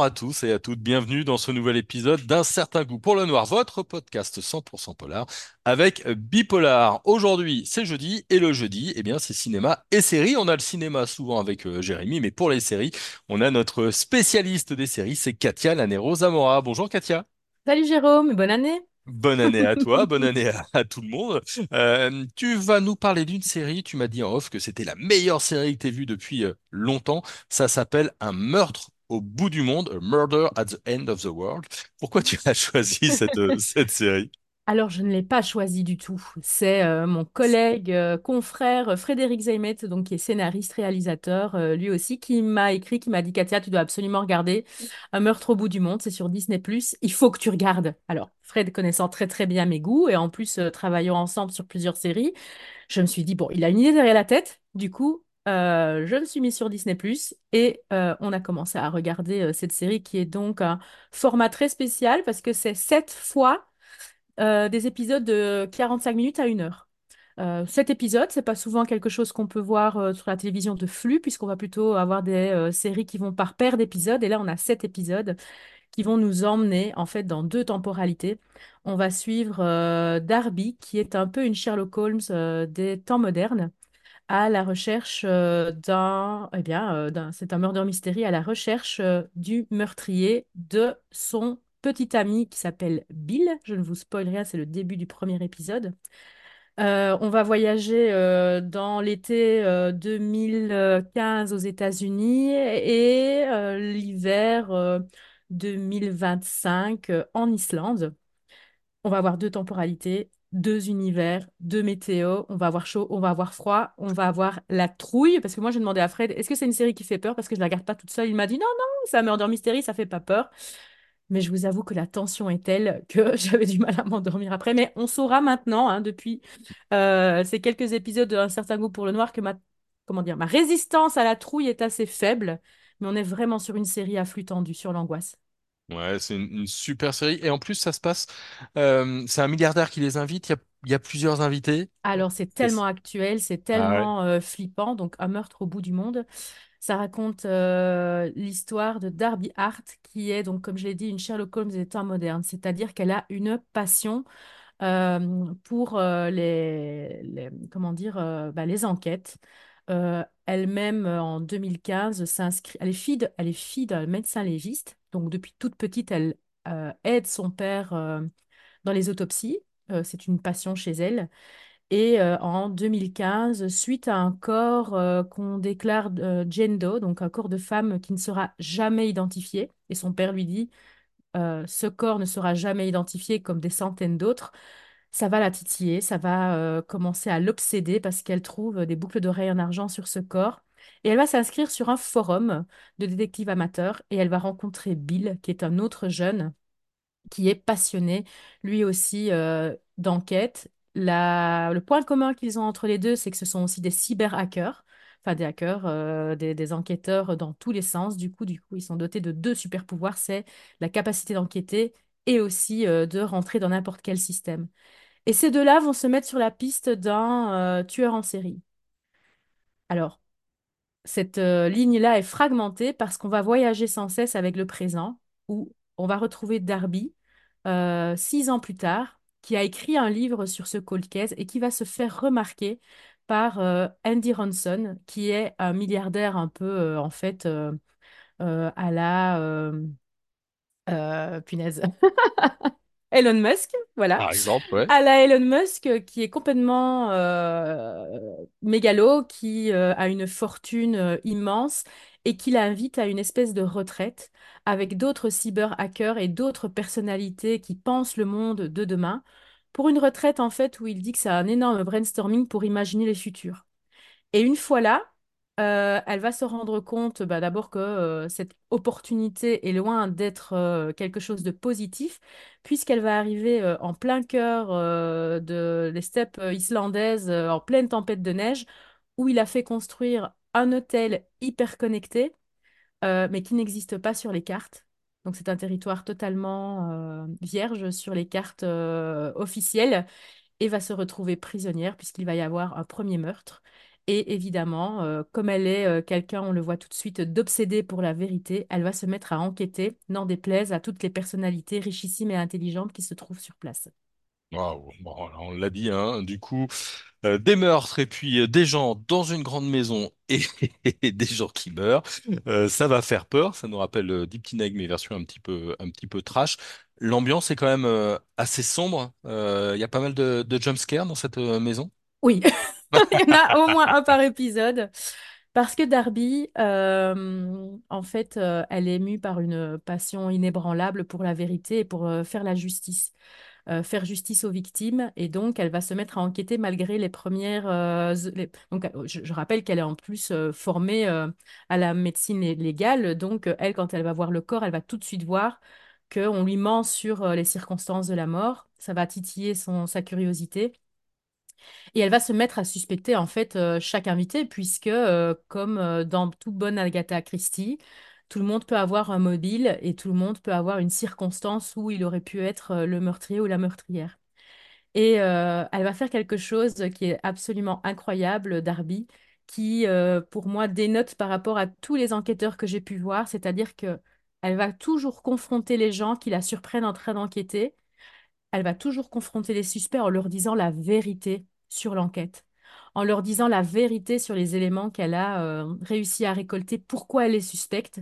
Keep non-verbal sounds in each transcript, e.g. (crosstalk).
Bonjour à tous et à toutes, bienvenue dans ce nouvel épisode d'Un certain goût pour le noir, votre podcast 100% polar avec Bipolar. Aujourd'hui, c'est jeudi et le jeudi, eh bien, c'est cinéma et séries. On a le cinéma souvent avec euh, Jérémy, mais pour les séries, on a notre spécialiste des séries, c'est Katia Lanero Zamora. Bonjour Katia. Salut Jérôme, bonne année. Bonne année à toi, bonne (laughs) année à, à tout le monde. Euh, tu vas nous parler d'une série, tu m'as dit en off que c'était la meilleure série que tu vue depuis euh, longtemps. Ça s'appelle Un meurtre au bout du monde, A Murder at the End of the World. Pourquoi tu as choisi (laughs) cette, euh, cette série? Alors, je ne l'ai pas choisi du tout. C'est euh, mon collègue, euh, confrère Frédéric Zeimet, donc qui est scénariste, réalisateur, euh, lui aussi, qui m'a écrit, qui m'a dit, Katia, tu dois absolument regarder Un meurtre au bout du monde, c'est sur Disney+, il faut que tu regardes. Alors, Fred connaissant très très bien mes goûts et en plus travaillant ensemble sur plusieurs séries, je me suis dit, bon, il a une idée derrière la tête, du coup, euh, je me suis mise sur Disney+, et euh, on a commencé à regarder euh, cette série qui est donc un format très spécial parce que c'est sept fois des épisodes de 45 minutes à une heure. Cet épisode, c'est pas souvent quelque chose qu'on peut voir sur la télévision de flux, puisqu'on va plutôt avoir des séries qui vont par paire d'épisodes. Et là, on a sept épisodes qui vont nous emmener en fait dans deux temporalités. On va suivre Darby, qui est un peu une Sherlock Holmes des temps modernes, à la recherche euh, d'un, eh bien, euh, c'est un murder mystery à la recherche euh, du meurtrier de son petit ami qui s'appelle Bill. Je ne vous spoil rien, c'est le début du premier épisode. On va voyager dans l'été euh, 2015 aux États-Unis et l'hiver euh, 2025 euh, en Islande. On va avoir deux temporalités, deux univers, deux météos. On va avoir chaud, on va avoir froid, on va avoir la trouille. Parce que moi, j'ai demandé à Fred, est-ce que c'est une série qui fait peur? Parce que je la regarde pas toute seule. Il m'a dit, non, non, c'est un murder mystery, ça fait pas peur. Mais je vous avoue que la tension est telle que (laughs) j'avais du mal à m'endormir après. Mais on saura maintenant, hein, depuis euh, ces quelques épisodes d'un certain goût pour le noir, que ma, comment ma résistance à la trouille est assez faible. Mais on est vraiment sur une série à flux tendu, sur l'angoisse. Ouais, c'est une, une super série. Et en plus, ça se passe, euh, c'est un milliardaire qui les invite, il y a, il y a plusieurs invités. Alors, c'est Et tellement c'est- actuel, c'est Ah ouais. tellement euh, flippant. Donc, un meurtre au bout du monde. Ça raconte euh, l'histoire de Darby Hart, qui est, donc, comme je l'ai dit, une Sherlock Holmes des temps modernes. C'est-à-dire qu'elle a une passion euh, pour euh, les, les- comment dire, euh, bah, les enquêtes. Euh, elle-même, euh, en 2015, s'inscrit, elle est fille de- elle est fille d'un médecin légiste. Donc, depuis toute petite, elle euh, aide son père dans les autopsies. C'est une passion chez elle. Et en 2015, suite à un corps qu'on déclare Doe, donc un corps de femme qui ne sera jamais identifié, et son père lui dit, ce corps ne sera jamais identifié comme des centaines d'autres, ça va la titiller, ça va euh, commencer à l'obséder parce qu'elle trouve des boucles d'oreilles en argent sur ce corps. Et elle va s'inscrire sur un forum de détectives amateurs et elle va rencontrer Bill, qui est un autre jeune qui est passionné, lui aussi, euh, d'enquête. Le point commun qu'ils ont entre les deux, c'est que ce sont aussi des cyber-hackers, enfin des hackers, euh, des, enquêteurs dans tous les sens. Du coup, du coup, ils sont dotés de deux super-pouvoirs, c'est la capacité d'enquêter et aussi euh, de rentrer dans n'importe quel système. Et ces deux-là vont se mettre sur la piste d'un euh, tueur en série. Alors, cette euh, ligne-là est fragmentée parce qu'on va voyager sans cesse avec le présent, où on va retrouver Darby, euh, six ans plus tard, qui a écrit un livre sur ce cold case et qui va se faire remarquer par Andy Ronson, qui est un milliardaire un peu, en fait, à la... punaise. (laughs) Elon Musk, voilà. Par exemple, ouais. À la Elon Musk, euh, qui est complètement euh, mégalo, qui euh, a une fortune euh, immense et qui l'invite à une espèce de retraite avec d'autres cyber-hackers et d'autres personnalités qui pensent le monde de demain, pour une retraite en fait où il dit que c'est un énorme brainstorming pour imaginer les futurs. Et une fois là, euh, elle va se rendre compte bah, d'abord que euh, cette opportunité est loin d'être euh, quelque chose de positif, puisqu'elle va arriver en plein cœur de, des steppes islandaises, en pleine tempête de neige, où il a fait construire un hôtel hyper connecté, mais qui n'existe pas sur les cartes. Donc c'est un territoire totalement vierge sur les cartes officielles et va se retrouver prisonnière puisqu'il va y avoir un premier meurtre. Et évidemment, euh, comme elle est euh, quelqu'un, on le voit tout de suite, d'obsédé pour la vérité, elle va se mettre à enquêter, n'en déplaise à toutes les personnalités richissimes et intelligentes qui se trouvent sur place. Waouh, bon, on l'a dit, hein, du coup, euh, des meurtres et puis des gens dans une grande maison et, (laughs) et des gens qui meurent, ça va faire peur. Ça nous rappelle Deep Teen Egg, mais version un petit peu, un petit peu trash. L'ambiance est quand même assez sombre. Il y a pas mal de, de jumpscares dans cette maison? Oui, (laughs) (laughs) il y en a au moins un par épisode. Parce que Darby, euh, en fait, euh, elle est mue par une passion inébranlable pour la vérité et pour euh, faire la justice, faire justice aux victimes. Et donc, elle va se mettre à enquêter malgré les premières... Donc, je, rappelle qu'elle est en plus formée à la médecine lé- légale. Donc, elle, quand elle va voir le corps, elle va tout de suite voir qu'on lui ment sur les circonstances de la mort. Ça va titiller son, sa curiosité. Et elle va se mettre à suspecter en fait euh, chaque invité, puisque euh, comme euh, dans toute bonne Agatha Christie, tout le monde peut avoir un mobile et tout le monde peut avoir une circonstance où il aurait pu être le meurtrier ou la meurtrière. Et elle va faire quelque chose qui est absolument incroyable, Darby, qui pour moi dénote par rapport à tous les enquêteurs que j'ai pu voir, c'est-à-dire que elle va toujours confronter les gens qui la surprennent en train d'enquêter elle va toujours confronter les suspects en leur disant la vérité sur l'enquête, en leur disant la vérité sur les éléments qu'elle a euh, réussi à récolter, pourquoi elle est suspecte,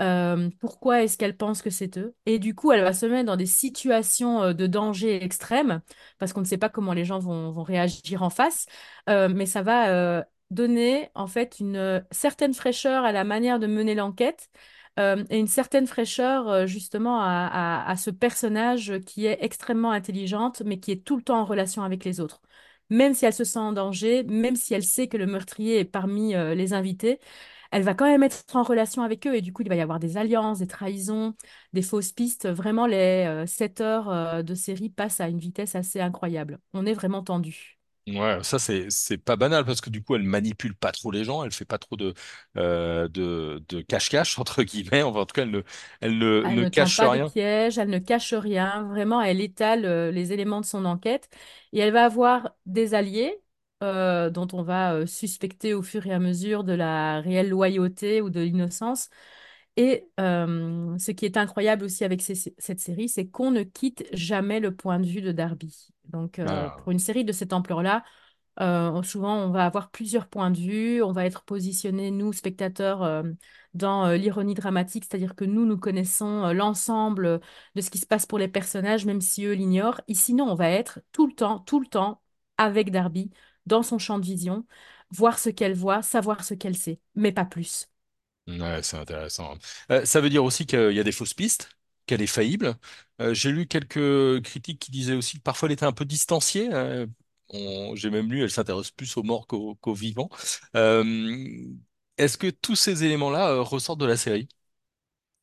euh, pourquoi est-ce qu'elle pense que c'est eux. Et du coup, elle va se mettre dans des situations euh, de danger extrême, parce qu'on ne sait pas comment les gens vont, réagir en face, mais ça va donner en fait une certaine fraîcheur à la manière de mener l'enquête et une certaine fraîcheur justement à ce personnage qui est extrêmement intelligente, mais qui est tout le temps en relation avec les autres. Même si elle se sent en danger, même si elle sait que le meurtrier est parmi euh, les invités, elle va quand même être en relation avec eux et du coup il va y avoir des alliances, des trahisons, des fausses pistes. Vraiment, les euh, 7 heures euh, de série passent à une vitesse assez incroyable. On est vraiment tendu. Ouais, ça c'est c'est pas banal parce que du coup elle manipule pas trop les gens, elle fait pas trop de euh, de de cache-cache entre guillemets. Enfin, en tout cas, elle ne elle ne, Elle ne ne tend cache pas de rien. piège, elle ne cache rien. Vraiment, elle étale euh, les éléments de son enquête et elle va avoir des alliés euh, dont on va euh, suspecter au fur et à mesure de la réelle loyauté ou de l'innocence. Et euh, ce qui est incroyable aussi avec ces- cette série, c'est qu'on ne quitte jamais le point de vue de Darby. Donc, euh, Ah, pour une série de cette ampleur-là, euh, souvent, on va avoir plusieurs points de vue, on va être positionné, nous, spectateurs, euh, dans euh, l'ironie dramatique, c'est-à-dire que nous, nous connaissons l'ensemble de ce qui se passe pour les personnages, même si eux l'ignorent. Ici, non, on va être tout le temps, tout le temps avec Darby, dans son champ de vision, voir ce qu'elle voit, savoir ce qu'elle sait, mais pas plus. Ouais, c'est intéressant. Euh, ça veut dire aussi qu'il y a des fausses pistes, qu'elle est faillible. Euh, j'ai lu quelques critiques qui disaient aussi que parfois elle était un peu distanciée. hein. J'ai même lu, elle s'intéresse plus aux morts qu'aux vivants. Euh, est-ce que tous ces éléments-là ressortent de la série?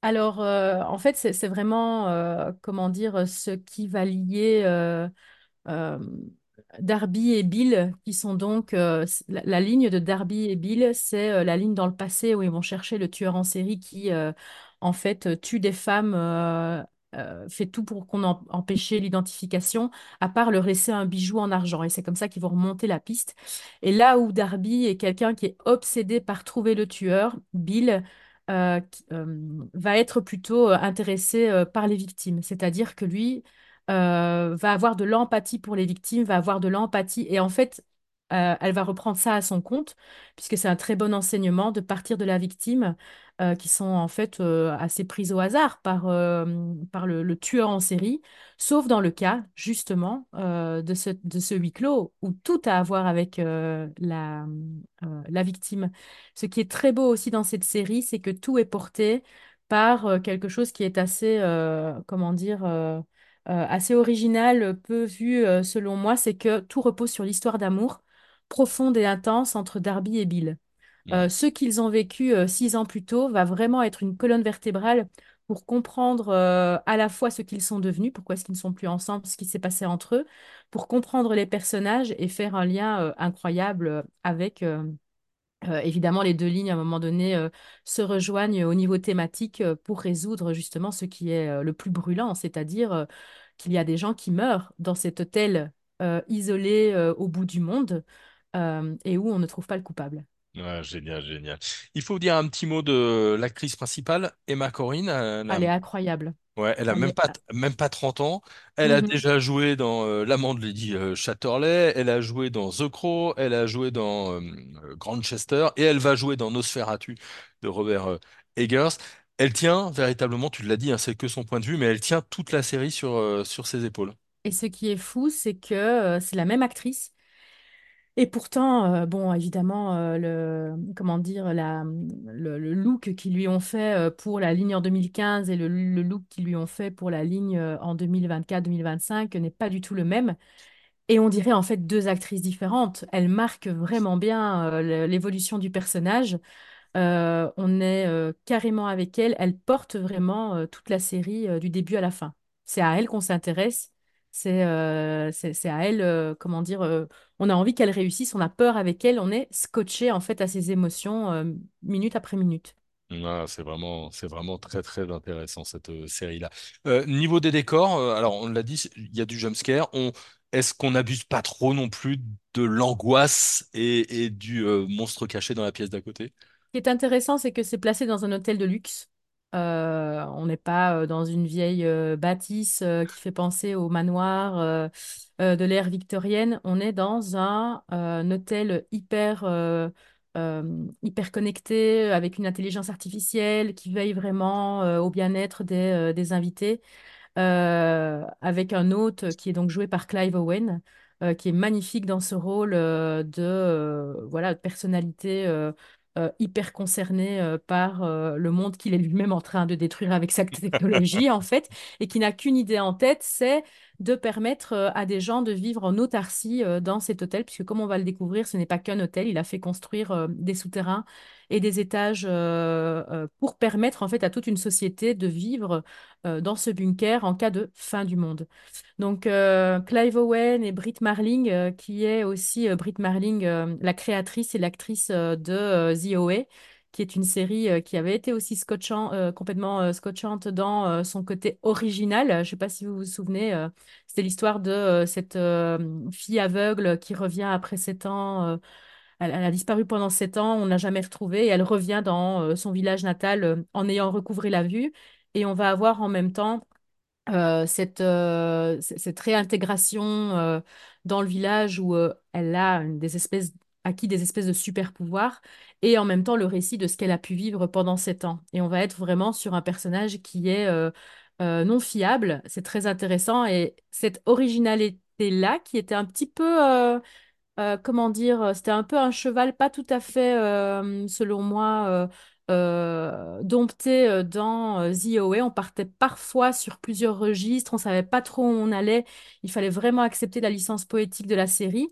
Alors, en fait, c'est vraiment, comment dire, ce qui va lier Darby et Bill, qui sont donc euh, la, ligne de Darby et Bill, c'est euh, la ligne dans le passé où ils vont chercher le tueur en série qui, euh, en fait, tue des femmes, fait tout pour qu'on empêche l'identification, à part leur laisser un bijou en argent. Et c'est comme ça qu'ils vont remonter la piste. Et là où Darby est quelqu'un qui est obsédé par trouver le tueur, Bill va être plutôt intéressé par les victimes. C'est-à-dire que lui euh, va avoir de l'empathie pour les victimes, va avoir de l'empathie. Et en fait, euh, elle va reprendre ça à son compte, puisque c'est un très bon enseignement de partir de la victime, euh, qui sont en fait assez prises au hasard par, le, tueur en série, sauf dans le cas, justement, de ce, de ce huis clos, où tout a à voir avec la, la victime. Ce qui est très beau aussi dans cette série, c'est que tout est porté par quelque chose qui est assez, comment dire, assez original, peu vu euh, selon moi, c'est que tout repose sur l'histoire d'amour profonde et intense entre Darby et Bill. Euh, ce qu'ils ont vécu euh, six ans plus tôt va vraiment être une colonne vertébrale pour comprendre euh, à la fois ce qu'ils sont devenus, pourquoi est-ce qu'ils ne sont plus ensemble, ce qui s'est passé entre eux, pour comprendre les personnages et faire un lien euh, incroyable euh, avec... euh, évidemment, les deux lignes, à un moment donné, euh, se rejoignent au niveau thématique euh, pour résoudre justement ce qui est le plus brûlant, c'est-à-dire qu'il y a des gens qui meurent dans cet hôtel isolé au bout du monde. et où on ne trouve pas le coupable. Ouais, génial, génial. Il faut dire un petit mot de l'actrice principale, Emma Corrin. Elle Elle est incroyable. Ouais, elle a même est... pas, même pas 30 ans. Elle a Mhm. déjà joué dans euh, L'amant de Lady euh, Chatterley. Elle a joué dans The Crow. Elle a joué dans euh, euh, Grantchester. Et elle va jouer dans Nosferatu de Robert euh, Eggers. Elle tient véritablement, tu l'as dit, hein, c'est que son point de vue, mais elle tient toute la série sur, euh, sur ses épaules. Et ce qui est fou, c'est que euh, c'est la même actrice. Et pourtant, euh, bon, évidemment, euh, le, comment dire, le, look qu'ils lui ont fait euh, pour la ligne en 2015 et le, le look qu'ils lui ont fait pour la ligne en 2024-2025 n'est pas du tout le même. Et on dirait en fait deux actrices différentes. Elles marquent vraiment bien l'évolution du personnage. On est carrément avec elle. Elle porte vraiment toute la série du début à la fin. C'est à elle qu'on s'intéresse. C'est euh, c'est, à elle, euh, comment dire, euh, on a envie qu'elle réussisse, on a peur avec elle, on est scotché en fait à ses émotions minute après minute. Ah, c'est vraiment, c'est vraiment très très intéressant cette euh, série-là. Euh, niveau des décors, euh, alors on l'a dit, il y a du jumpscare. On, est-ce qu'on n'abuse pas trop non plus de l'angoisse et, et du monstre caché dans la pièce d'à côté? Ce qui est intéressant, c'est que c'est placé dans un hôtel de luxe. Euh, on n'est pas dans une vieille bâtisse qui fait penser au manoir de l'ère victorienne. On est dans un, hôtel hyper, hyper connecté, avec une intelligence artificielle qui veille vraiment au bien-être des, invités avec un hôte qui est donc joué par Clive Owen, qui est magnifique dans ce rôle de voilà, de personnalité euh, hyper concernée euh, par euh, le monde qu'il est lui-même en train de détruire avec sa (laughs) technologie, en fait, et qui n'a qu'une idée en tête, c'est de permettre à des gens de vivre en autarcie dans cet hôtel, puisque comme on va le découvrir, ce n'est pas qu'un hôtel, il a fait construire des souterrains et des étages euh, euh, pour permettre en fait à toute une société de vivre euh, dans ce bunker en cas de fin du monde. Donc, Clive Owen et Brit Marling, qui est aussi euh, Brit Marling, la créatrice et l'actrice de The OA, qui est une série qui avait été aussi scotchant, complètement scotchante dans son côté original. Je ne sais pas si vous vous souvenez, c'était l'histoire de cette fille aveugle qui revient après sept ans. Elle, a disparu pendant sept ans, on n'a jamais retrouvé, et elle revient dans euh, son village natal euh, en ayant recouvré la vue. Et on va avoir en même temps euh, cette, réintégration dans le village où elle a acquis des espèces de super pouvoirs et en même temps le récit de ce qu'elle a pu vivre pendant sept ans. Et on va être vraiment sur un personnage qui est non fiable. C'est très intéressant et cette originalité-là qui était un petit peu euh, comment dire, euh, c'était un peu un cheval pas tout à fait, euh, selon moi, dompté dans euh, The OA. On partait parfois sur plusieurs registres, on savait pas trop où on allait. Il fallait vraiment accepter la licence poétique de la série.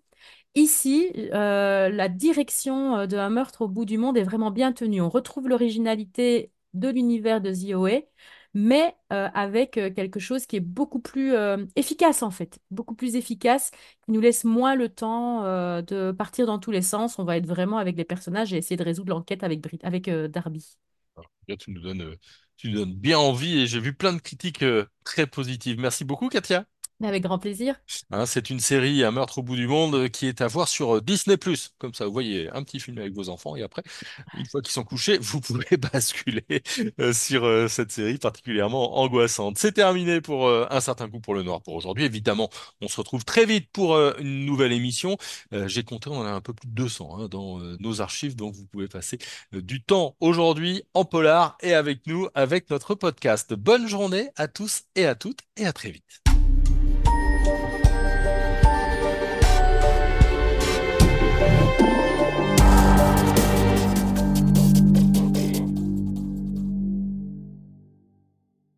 Ici, la direction de Un meurtre au bout du monde est vraiment bien tenue. On retrouve l'originalité de l'univers de The OA, mais euh, avec euh, quelque chose qui est beaucoup plus euh, efficace en fait, beaucoup plus efficace, qui nous laisse moins le temps de partir dans tous les sens. On va être vraiment avec les personnages et essayer de résoudre l'enquête avec, Brit avec Darby. Tu nous donnes, tu nous donnes bien envie et j'ai vu plein de critiques très positives. Merci beaucoup, Katia. Avec grand plaisir. Hein, c'est une série, Un meurtre au bout du monde, euh, qui est à voir sur euh, Disney+. Comme ça, vous voyez un petit film avec vos enfants et après, une fois qu'ils sont couchés, vous pouvez (laughs) basculer euh, sur cette série particulièrement angoissante. C'est terminé pour Un certain coup pour le noir pour aujourd'hui. Évidemment, on se retrouve très vite pour une nouvelle émission. J'ai compté, on en a un peu plus de 200 hein, dans nos archives, donc vous pouvez passer du temps aujourd'hui en polar et avec nous, avec notre podcast. Bonne journée à tous et à toutes et à très vite.